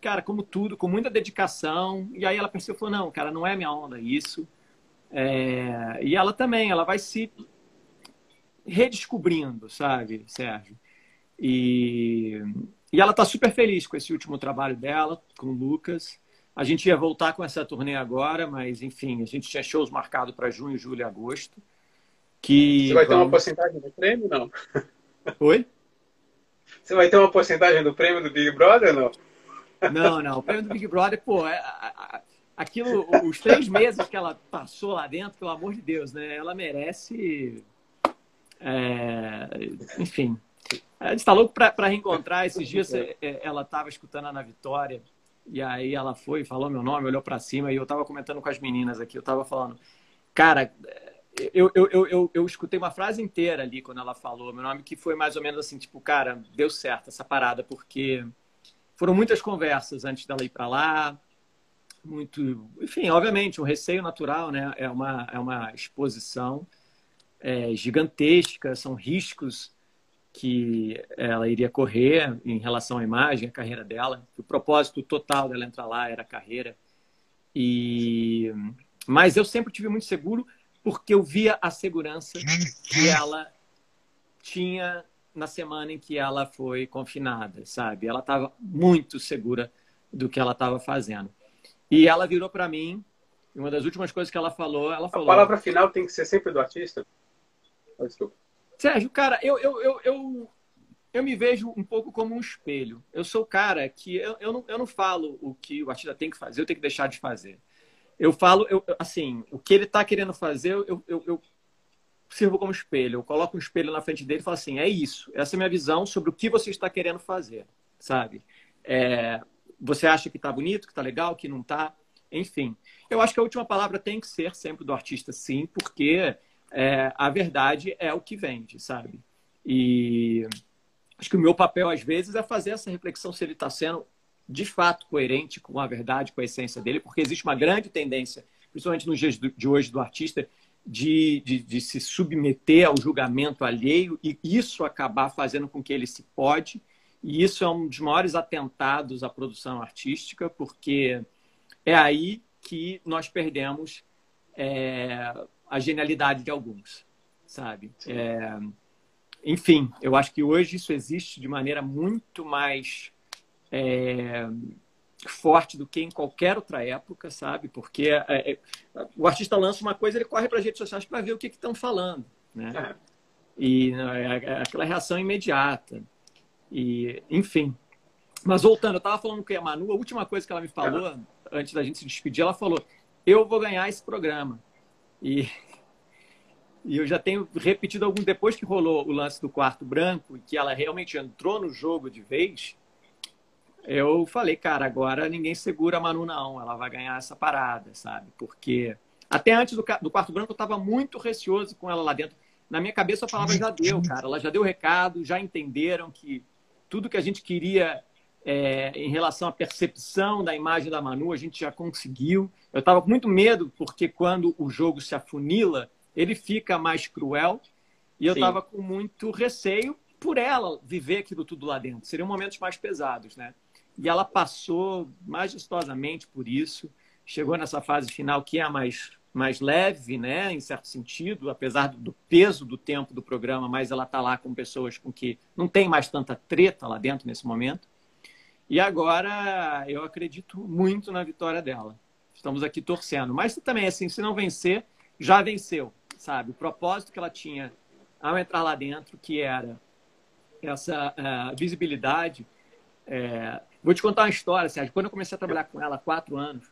cara, como tudo, com muita dedicação. E aí ela percebeu, falou, não, cara, não é minha onda isso. É... E ela também, ela vai se redescobrindo, sabe, Sérgio? E, e ela está super feliz com esse último trabalho dela, com o Lucas. A gente ia voltar com essa turnê agora, mas enfim, a gente tinha shows marcados para junho, julho e agosto. Que Você vai vamos... ter uma porcentagem do prêmio, não? Oi? Você vai ter uma porcentagem do prêmio do Big Brother, não? Não, não. O prêmio do Big Brother, pô, é, aquilo, os três meses que ela passou lá dentro, pelo amor de Deus, né? Ela merece é, enfim, a gente está louco para reencontrar. Esses dias é, é, ela estava escutando a Ana Vitória e aí ela foi, falou meu nome, olhou para cima e eu estava comentando com as meninas aqui. Eu estava falando, cara, eu, eu, eu, eu, eu escutei uma frase inteira ali quando ela falou meu nome, que foi mais ou menos assim: tipo, cara, deu certo essa parada, porque foram muitas conversas antes dela ir para lá. Muito, enfim, obviamente, um receio natural, né? É uma, é uma exposição é, gigantesca, são riscos que ela iria correr em relação à imagem, à carreira dela. O propósito total dela entrar lá era a carreira. E mas eu sempre tive muito seguro porque eu via a segurança que ela tinha na semana em que ela foi confinada, sabe? Ela estava muito segura do que ela estava fazendo. E ela virou para mim, uma das últimas coisas que ela falou, ela falou. A palavra final tem que ser sempre do artista. Sérgio, cara, eu, eu, eu, eu, eu me vejo um pouco como um espelho. Eu sou o cara que eu, eu, não, eu não falo o que o artista tem que fazer, eu tenho que deixar de fazer. Eu falo, eu, assim, o que ele está querendo fazer, eu, eu, eu sirvo como espelho. Eu coloco um espelho na frente dele e falo assim: é isso, essa é a minha visão sobre o que você está querendo fazer, sabe? É, você acha que está bonito, que está legal, que não está? Enfim, eu acho que a última palavra tem que ser sempre do artista, sim, porque é, a verdade é o que vende, sabe? E acho que o meu papel, às vezes, é fazer essa reflexão se ele está sendo de fato coerente com a verdade, com a essência dele, porque existe uma grande tendência, principalmente nos dias de hoje, do artista, de, de, de, se submeter ao julgamento alheio e isso acabar fazendo com que ele se pode. E isso é um dos maiores atentados à produção artística, porque é aí que nós perdemos é, a genialidade de alguns, sabe? É, enfim, eu acho que hoje isso existe de maneira muito mais é, forte do que em qualquer outra época, sabe? Porque é, é, o artista lança uma coisa, ele corre para as redes sociais para ver o que estão falando, né? É. E é, aquela reação imediata. E, enfim. Mas voltando, eu estava falando com a Manu, a última coisa que ela me falou, antes da gente se despedir, ela falou: Eu vou ganhar esse programa. E, e eu já tenho repetido algum. Depois que rolou o lance do quarto branco, e que ela realmente entrou no jogo de vez, eu falei, cara, agora ninguém segura a Manu, não. Ela vai ganhar essa parada, sabe? Porque até antes do, do quarto branco eu estava muito receoso com ela lá dentro. Na minha cabeça a palavra já deu, cara. Ela já deu o recado, já entenderam que tudo que a gente queria é, em relação à percepção da imagem da Manu, a gente já conseguiu. Eu estava com muito medo, porque quando o jogo se afunila, ele fica mais cruel. E eu estava com muito receio por ela viver aquilo tudo lá dentro. Seriam momentos mais pesados, né? E ela passou majestosamente por isso. Chegou nessa fase final que é a mais, mais leve, né, em certo sentido, apesar do peso do tempo do programa, mas ela está lá com pessoas com que não tem mais tanta treta lá dentro nesse momento. E agora eu acredito muito na vitória dela. Estamos aqui torcendo. Mas também, assim, se não vencer, já venceu, sabe? O propósito que ela tinha ao entrar lá dentro, que era essa uh, visibilidade, é, Vou te contar uma história, Sérgio. Quando eu comecei a trabalhar com ela há quatro anos,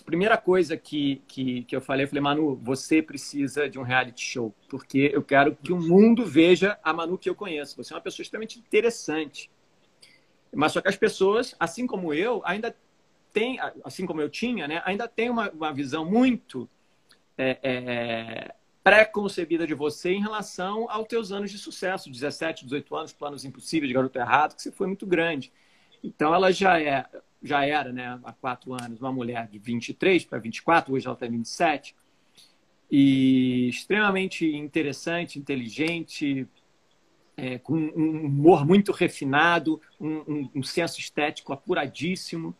a primeira coisa que, que, que eu falei, eu falei, Manu, você precisa de um reality show, porque eu quero que o mundo veja a Manu que eu conheço. Você é uma pessoa extremamente interessante. Mas só que as pessoas, assim como eu, ainda tem, assim como eu tinha, né, ainda tem uma, uma visão muito é, é, pré-concebida de você em relação aos teus anos de sucesso, 17, 18 anos, planos impossíveis, garoto errado, que você foi muito grande. Então, ela já, é, já era, né, há quatro anos, uma mulher de 23 para 24, hoje ela tem 27, e extremamente interessante, inteligente, é, com um humor muito refinado, um, um, um, senso estético apuradíssimo.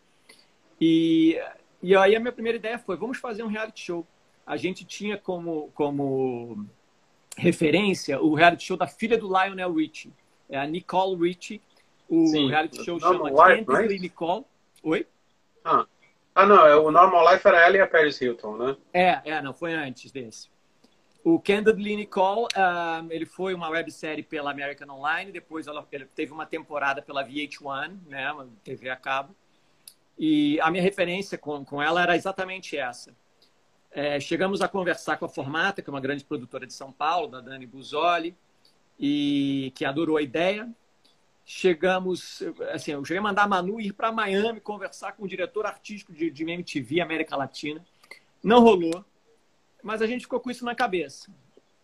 E, e aí a minha primeira ideia foi, vamos fazer um reality show. A gente tinha como, como referência o reality show da filha do Lionel Richie, é a Nicole Richie, o Sim. reality show chama Candidly Nicole. Oi? Ah. ah, não. É, o Normal Life era ela e a Paris Hilton, né? É, é, não. Foi antes desse. O Candidly Nicole, uh, ele foi uma websérie pela American Online, depois ela, teve uma temporada pela VH1, né, TV a cabo. E a minha referência com, com ela era exatamente essa. É, chegamos a conversar com a Formata, que é uma grande produtora de São Paulo, da Dani Buzoli, e que adorou a ideia chegamos, assim, eu cheguei a mandar a Manu ir para Miami conversar com o diretor artístico de, de MTV América Latina. Não rolou, mas a gente ficou com isso na cabeça.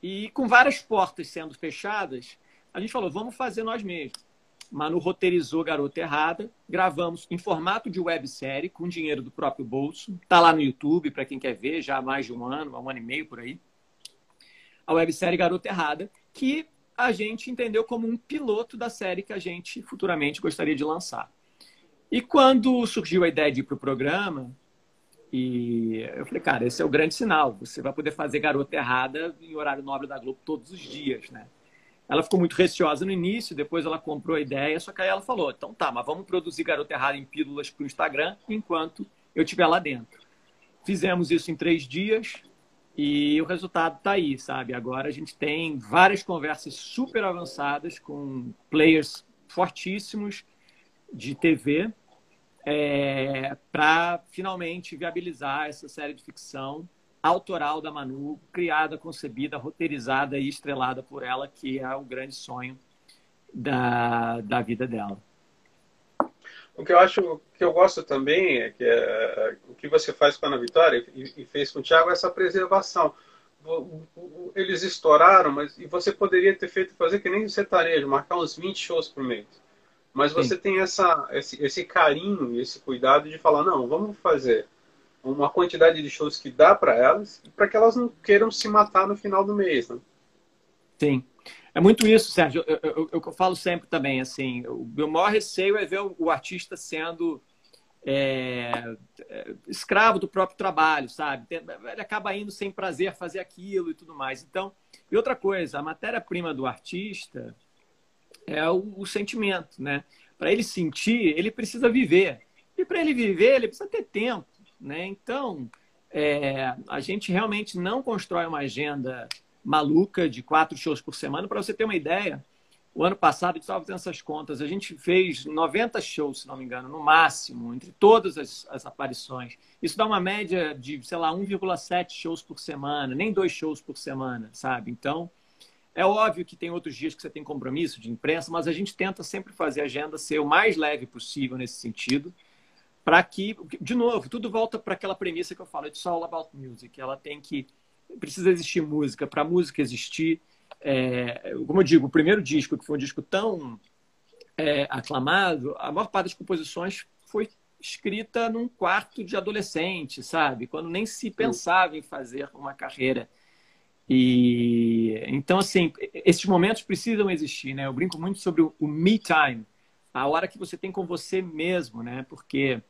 E com várias portas sendo fechadas, a gente falou, vamos fazer nós mesmos. Manu roteirizou Garota Errada, gravamos em formato de websérie, com dinheiro do próprio bolso. Está lá no YouTube, para quem quer ver, já há mais de um ano, um ano e meio por aí. A websérie Garota Errada, que a gente entendeu como um piloto da série que a gente futuramente gostaria de lançar. E quando surgiu a ideia de ir para o programa, e eu falei, cara, esse é o grande sinal. Você vai poder fazer Garota Errada em horário nobre da Globo todos os dias, né? Ela ficou muito receosa no início, depois ela comprou a ideia, só que aí ela falou, então tá, mas vamos produzir Garota Errada em pílulas para o Instagram enquanto eu estiver lá dentro. Fizemos isso em três dias, e o resultado está aí, sabe? Agora a gente tem várias conversas super avançadas com players fortíssimos de TV é, para finalmente viabilizar essa série de ficção autoral da Manu, criada, concebida, roteirizada e estrelada por ela, que é o grande sonho da, da vida dela. O que eu acho que eu gosto também é que é, o que você faz com a Ana Vitória e, e fez com o Thiago é essa preservação. Eles estouraram, mas e você poderia ter feito fazer que nem sertanejo, marcar uns 20 shows por mês. Mas você Sim. tem essa, esse, esse carinho e esse cuidado de falar, não, vamos fazer uma quantidade de shows que dá para elas, para que elas não queiram se matar no final do mês. Né? Sim. É muito isso, Sérgio. Eu, eu, eu, eu falo sempre também, assim, o meu maior receio é ver o, o artista sendo é, é, escravo do próprio trabalho, sabe? Ele acaba indo sem prazer fazer aquilo e tudo mais. Então, e outra coisa, a matéria-prima do artista é o, o sentimento, né? Para ele sentir, ele precisa viver. E para ele viver, ele precisa ter tempo, né? Então, é, a gente realmente não constrói uma agenda maluca de quatro shows por semana. Para você ter uma ideia, o ano passado, estava fazendo essas contas, a gente fez 90 shows, se não me engano, no máximo, entre todas as, as aparições. Isso dá uma média de, sei lá, 1,7 shows por semana, nem dois shows por semana, sabe? Então, é óbvio que tem outros dias que você tem compromisso de imprensa, mas a gente tenta sempre fazer a agenda ser o mais leve possível nesse sentido, para que, de novo, tudo volta para aquela premissa que eu falo, it's all about music. Ela tem que, precisa existir música, para a música existir, é, como eu digo, o primeiro disco, que foi um disco tão é, aclamado, a maior parte das composições foi escrita num quarto de adolescente, sabe? Quando nem se pensava em fazer uma carreira. E então, assim, esses momentos precisam existir, né? Eu brinco muito sobre o, o me time, a hora que você tem com você mesmo, né? Porque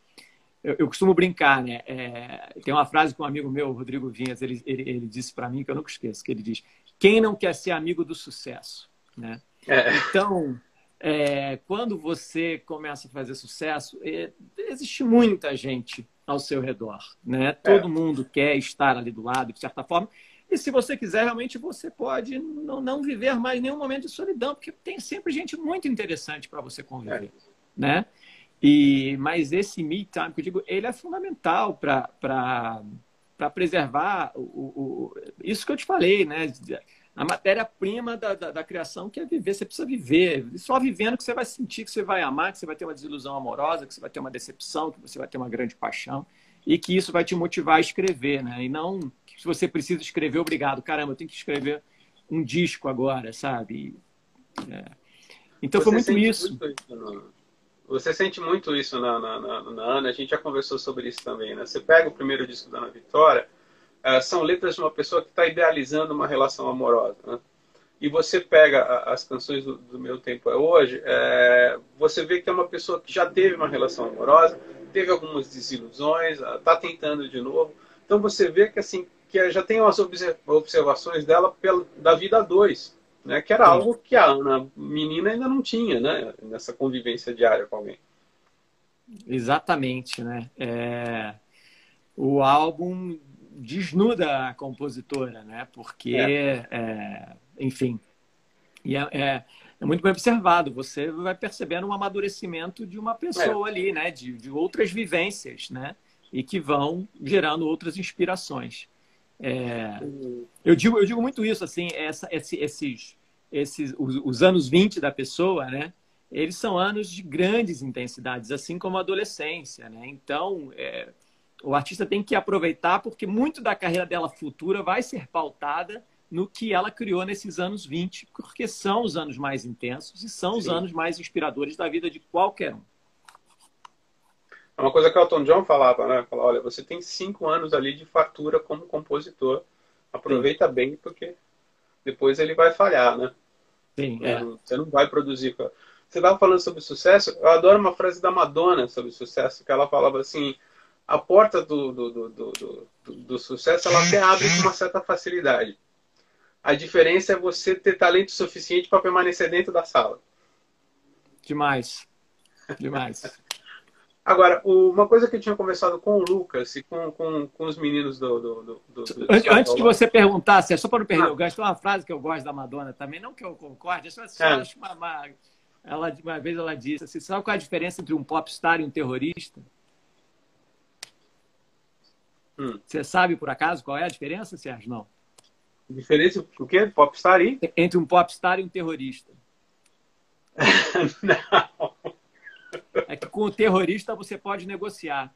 eu, eu costumo brincar, né? É, tem uma frase que um amigo meu, Rodrigo Vinhas, ele, ele, ele disse para mim que eu nunca esqueço, que ele diz: quem não quer ser amigo do sucesso, né? É. Então, é, quando você começa a fazer sucesso, é, existe muita gente ao seu redor, né? Todo é. mundo quer estar ali do lado, de certa forma. E se você quiser, realmente você pode não, não viver mais nenhum momento de solidão, porque tem sempre gente muito interessante para você conviver, é. né? E, mas esse me time, que eu digo, ele é fundamental para preservar o, o, isso que eu te falei, né? A matéria-prima da, da, da, criação que é viver. Você precisa viver. E só vivendo que você vai sentir que você vai amar, que você vai ter uma desilusão amorosa, que você vai ter uma decepção, que você vai ter uma grande paixão e que isso vai te motivar a escrever, né? E não se você precisa escrever, obrigado, caramba, eu tenho que escrever um disco agora, sabe? É. Então você foi muito isso. Muito isso você sente muito isso na, na, na, na, Ana, a gente já conversou sobre isso também, né? Você pega o primeiro disco da Ana Vitória, uh, são letras de uma pessoa que está idealizando uma relação amorosa, né? E você pega a, as canções do, do, Meu Tempo é Hoje, é, você vê que é uma pessoa que já teve uma relação amorosa, teve algumas desilusões, está tentando de novo. Então você vê que assim que já tem umas observações dela pela, da vida a dois né? Que era algo que a Ana, menina, ainda não tinha, né? Nessa convivência diária com alguém. Exatamente, né? É... O álbum desnuda a compositora, né? Porque, é. É... enfim, e é, é, é, muito bem observado. Você vai percebendo um amadurecimento de uma pessoa é. ali, né? De, de outras vivências, né? E que vão gerando outras inspirações. É, eu, digo, eu digo muito isso, assim, essa, esse, esses, esses, os, os, anos 20 da pessoa, né? Eles são anos de grandes intensidades, assim como a adolescência, né? Então, é, o artista tem que aproveitar porque muito da carreira dela futura vai ser pautada no que ela criou nesses anos 20, porque são os anos mais intensos e são Sim. os anos mais inspiradores da vida de qualquer um. É uma coisa que o Elton John falava, né? Falava, olha, você tem cinco anos ali de fartura como compositor. Aproveita Sim. bem, porque depois ele vai falhar, né? Sim, é. Você não vai produzir. Você estava falando sobre sucesso. Eu adoro uma frase da Madonna sobre sucesso, que ela falava assim: a porta do, do, do, do, do sucesso ela até abre com uma certa facilidade. A diferença é você ter talento suficiente para permanecer dentro da sala. Demais. Demais. Agora, uma coisa que eu tinha conversado com o Lucas e com, com, com os meninos do. do, do, do antes, antes de você perguntar, é só para não perder ah. o gancho, tem uma frase que eu gosto da Madonna também, não que eu concorde, só é. acho uma, uma, ela, uma vez ela disse assim: sabe qual é a diferença entre um popstar e um terrorista? Hum. Você sabe, por acaso, qual é a diferença, Sérgio? Não. Diferença o quê? Popstar e? Entre um popstar e um terrorista. não. É que com o terrorista você pode negociar.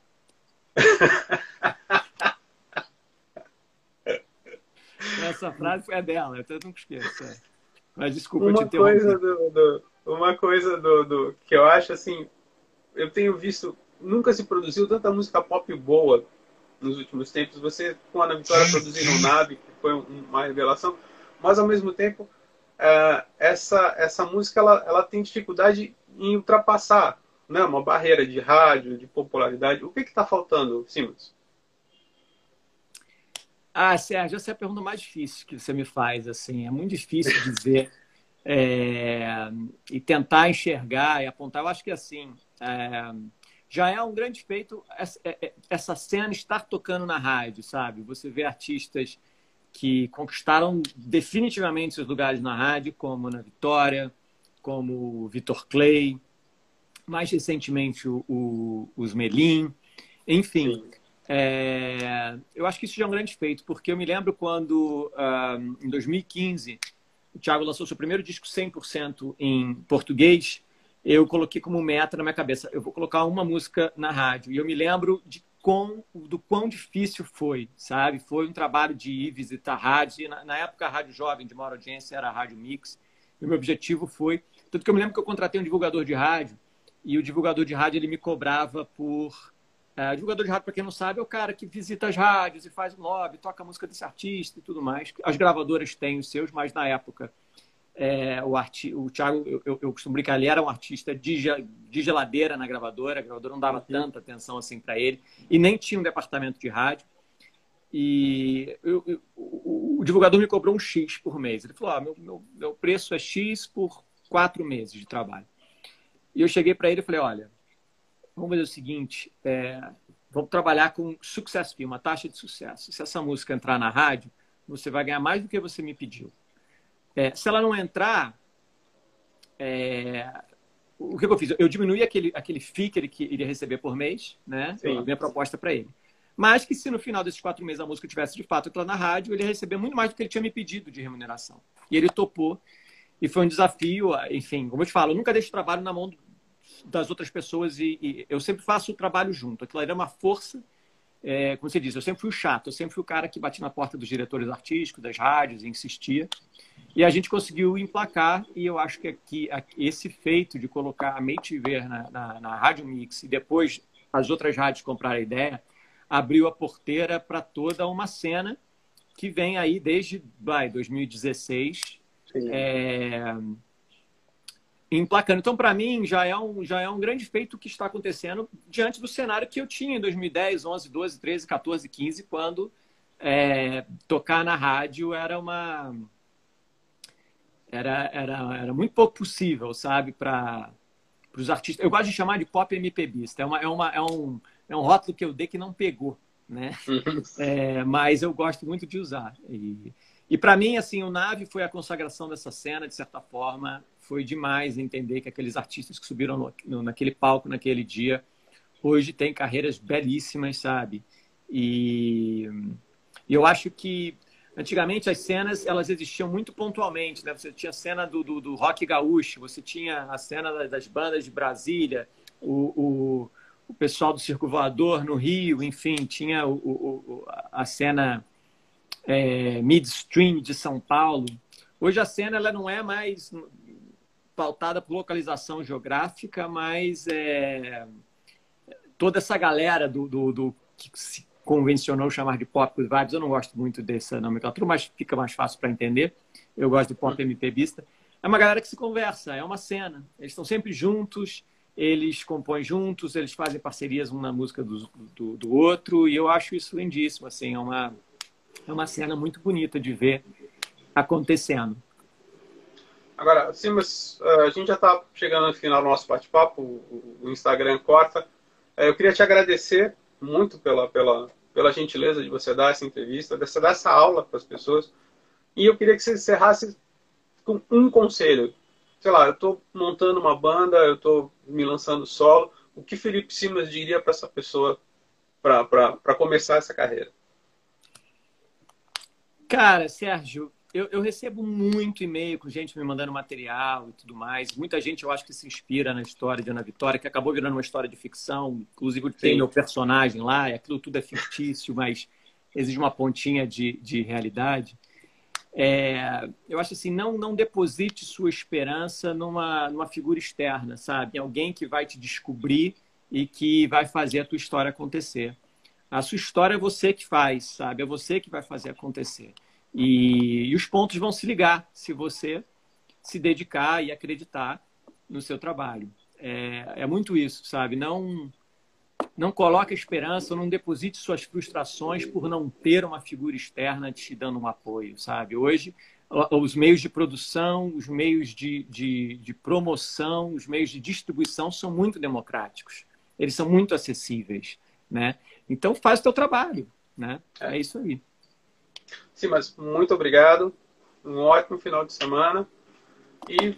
Essa frase foi a dela, eu nunca esqueço. É. Mas desculpa uma te coisa do, do, Uma coisa do, do, que eu acho assim, eu tenho visto, nunca se produziu tanta música pop boa nos últimos tempos. Você, com a Ana Vitória, produziram Nave, que foi uma revelação, mas ao mesmo tempo, é, essa, essa música ela, ela tem dificuldade em ultrapassar né, uma barreira de rádio, de popularidade. O que está faltando, Simas? Ah, Sérgio, essa é a pergunta mais difícil que você me faz. Assim, é muito difícil dizer é, e tentar enxergar e apontar. Eu acho que assim é, já é um grande feito essa, é, é, essa cena estar tocando na rádio, sabe? Você vê artistas que conquistaram definitivamente seus lugares na rádio, como na Vitória, como Vitor Clay, mais recentemente o, o, os Melim, enfim. É, eu acho que isso já é um grande feito, porque eu me lembro quando, uh, em 2015, o Thiago lançou seu primeiro disco 100% em português, eu coloquei como meta na minha cabeça, eu vou colocar uma música na rádio. E eu me lembro de quão, do quão difícil foi, sabe? Foi um trabalho de ir visitar rádios. E na, na época, a Rádio Jovem, de maior audiência, era a Rádio Mix. E o meu objetivo foi... Tanto que eu me lembro que eu contratei um divulgador de rádio, e o divulgador de rádio ele me cobrava por é, divulgador de rádio, para quem não sabe, é o cara que visita as rádios e faz lobby, toca a música desse artista e tudo mais. As gravadoras têm os seus, mas na época é, o, arti o Thiago, eu, eu, eu costumo brincar, ele era um artista de, de geladeira na gravadora, a gravadora não dava uhum. tanta atenção assim para ele, e nem tinha um departamento de rádio. E eu, o, o, divulgador me cobrou um X por mês. Ele falou: ah, meu, meu, meu preço é X por quatro meses de trabalho. E eu cheguei para ele e falei: olha, vamos fazer o seguinte, é, vamos trabalhar com success fee, uma taxa de sucesso. Se essa música entrar na rádio, você vai ganhar mais do que você me pediu. É, se ela não entrar, é, o que, eu fiz? Eu diminuí aquele, aquele fee que ele iria receber por mês, né? Sim. A minha proposta para ele. Mas que se no final desses quatro meses a música tivesse de fato entrado na rádio, ele ia receber muito mais do que ele tinha me pedido de remuneração. E ele topou. E foi um desafio, enfim, como eu te falo, eu nunca deixo trabalho na mão das outras pessoas e, e, eu sempre faço o trabalho junto. Aquilo era uma força, é, como você disse, eu sempre fui o chato, eu sempre fui o cara que batia na porta dos diretores artísticos, das rádios e insistia. E a gente conseguiu emplacar e eu acho que aqui, esse feito de colocar a Mate Ver na, na, na Rádio Mix e depois as outras rádios compraram a ideia, abriu a porteira para toda uma cena que vem aí desde vai, 2016. É, emplacando. Então, para mim, já é, um, já é um grande feito o que está acontecendo diante do cenário que eu tinha em 2010, 11, 12, 13, 14, 15, quando é, tocar na rádio era uma. Era, era, era muito pouco possível, sabe, para os artistas. Eu gosto de chamar de pop MPBista. É, uma, é, uma, é, um, é um rótulo que eu dei que não pegou, né? É, mas eu gosto muito de usar. E, e para mim, assim, o Nave foi a consagração dessa cena, de certa forma foi demais entender que aqueles artistas que subiram no, no, naquele palco naquele dia hoje têm carreiras belíssimas, sabe? E, e, eu acho que antigamente as cenas elas existiam muito pontualmente, né? Você tinha a cena do, do, do rock gaúcho, você tinha a cena das bandas de Brasília, o, o, o pessoal do Circo Voador no Rio, enfim, tinha o, o a cena é, midstream de São Paulo. Hoje a cena ela não é mais pautada por localização geográfica, mas é, toda essa galera do, do, do, que se convencionou chamar de pop vibes, eu não gosto muito dessa nomenclatura, mas fica mais fácil para entender. Eu gosto de pop MPBista. É uma galera que se conversa, é uma cena. Eles estão sempre juntos, eles compõem juntos, eles fazem parcerias um na música do, do, do outro, e eu acho isso lindíssimo. Assim, é uma, é uma cena muito bonita de ver acontecendo. Agora, sim, mas uh, a gente já está chegando no final do nosso bate-papo, o, Instagram corta. Uh, eu queria te agradecer muito pela, pela, pela gentileza de você dar essa entrevista, de você dar essa aula para as pessoas. E eu queria que você encerrasse com um conselho. Sei lá, eu estou montando uma banda, eu estou me lançando solo. O que Felipe Simas diria para essa pessoa para começar essa carreira? Cara, Sérgio, eu, eu, recebo muito e-mail com gente me mandando material e tudo mais. Muita gente, eu acho que se inspira na história de Ana Vitória, que acabou virando uma história de ficção. Inclusive, tem meu personagem lá, e aquilo tudo é fictício, mas exige uma pontinha de, de realidade. É, eu acho assim, não, não deposite sua esperança numa, numa figura externa, sabe? Em alguém que vai te descobrir e que vai fazer a tua história acontecer. A sua história é você que faz, sabe? É você que vai fazer acontecer. E, e os pontos vão se ligar se você se dedicar e acreditar no seu trabalho. é, é muito isso, sabe? Não não coloque esperança, não deposite suas frustrações por não ter uma figura externa te dando um apoio, sabe? Hoje, os meios de produção, os meios de, de, de promoção, os meios de distribuição são muito democráticos. Eles são muito acessíveis, né? Então, faz o teu trabalho, né? É, é isso aí. Sim, mas muito obrigado. Um ótimo final de semana. E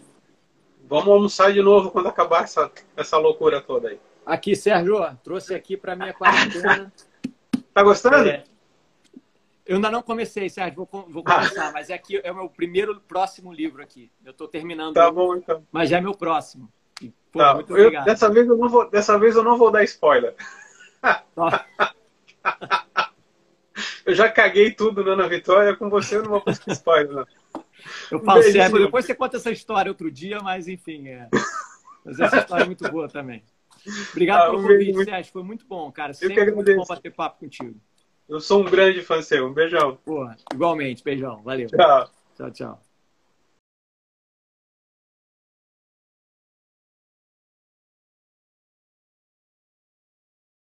vamos almoçar de novo quando acabar essa, essa loucura toda aí. Aqui, Sérgio, trouxe aqui para minha quarentena. tá gostando? É, eu ainda não comecei, Sérgio, vou, vou começar, ah. mas é aqui é o meu primeiro próximo livro aqui. Eu estou terminando. Tá bom, então. Mas já é meu próximo. Pô, tá. Muito obrigado. Eu, dessa, vez eu não vou, dessa vez eu não vou dar spoiler. eu já caguei tudo na Ana Vitória, com você eu não vou fazer spoiler. Não. Eu falo sério, depois você conta essa história outro dia, mas enfim, é. Mas essa história é muito boa também. Obrigado ah, pelo um convite, muito... Sérgio. Foi muito bom, cara. Sempre eu muito bom bater papo contigo. Eu sou um grande fã seu. Um beijão. Porra, igualmente. Beijão. Valeu. Tchau. Tchau, tchau.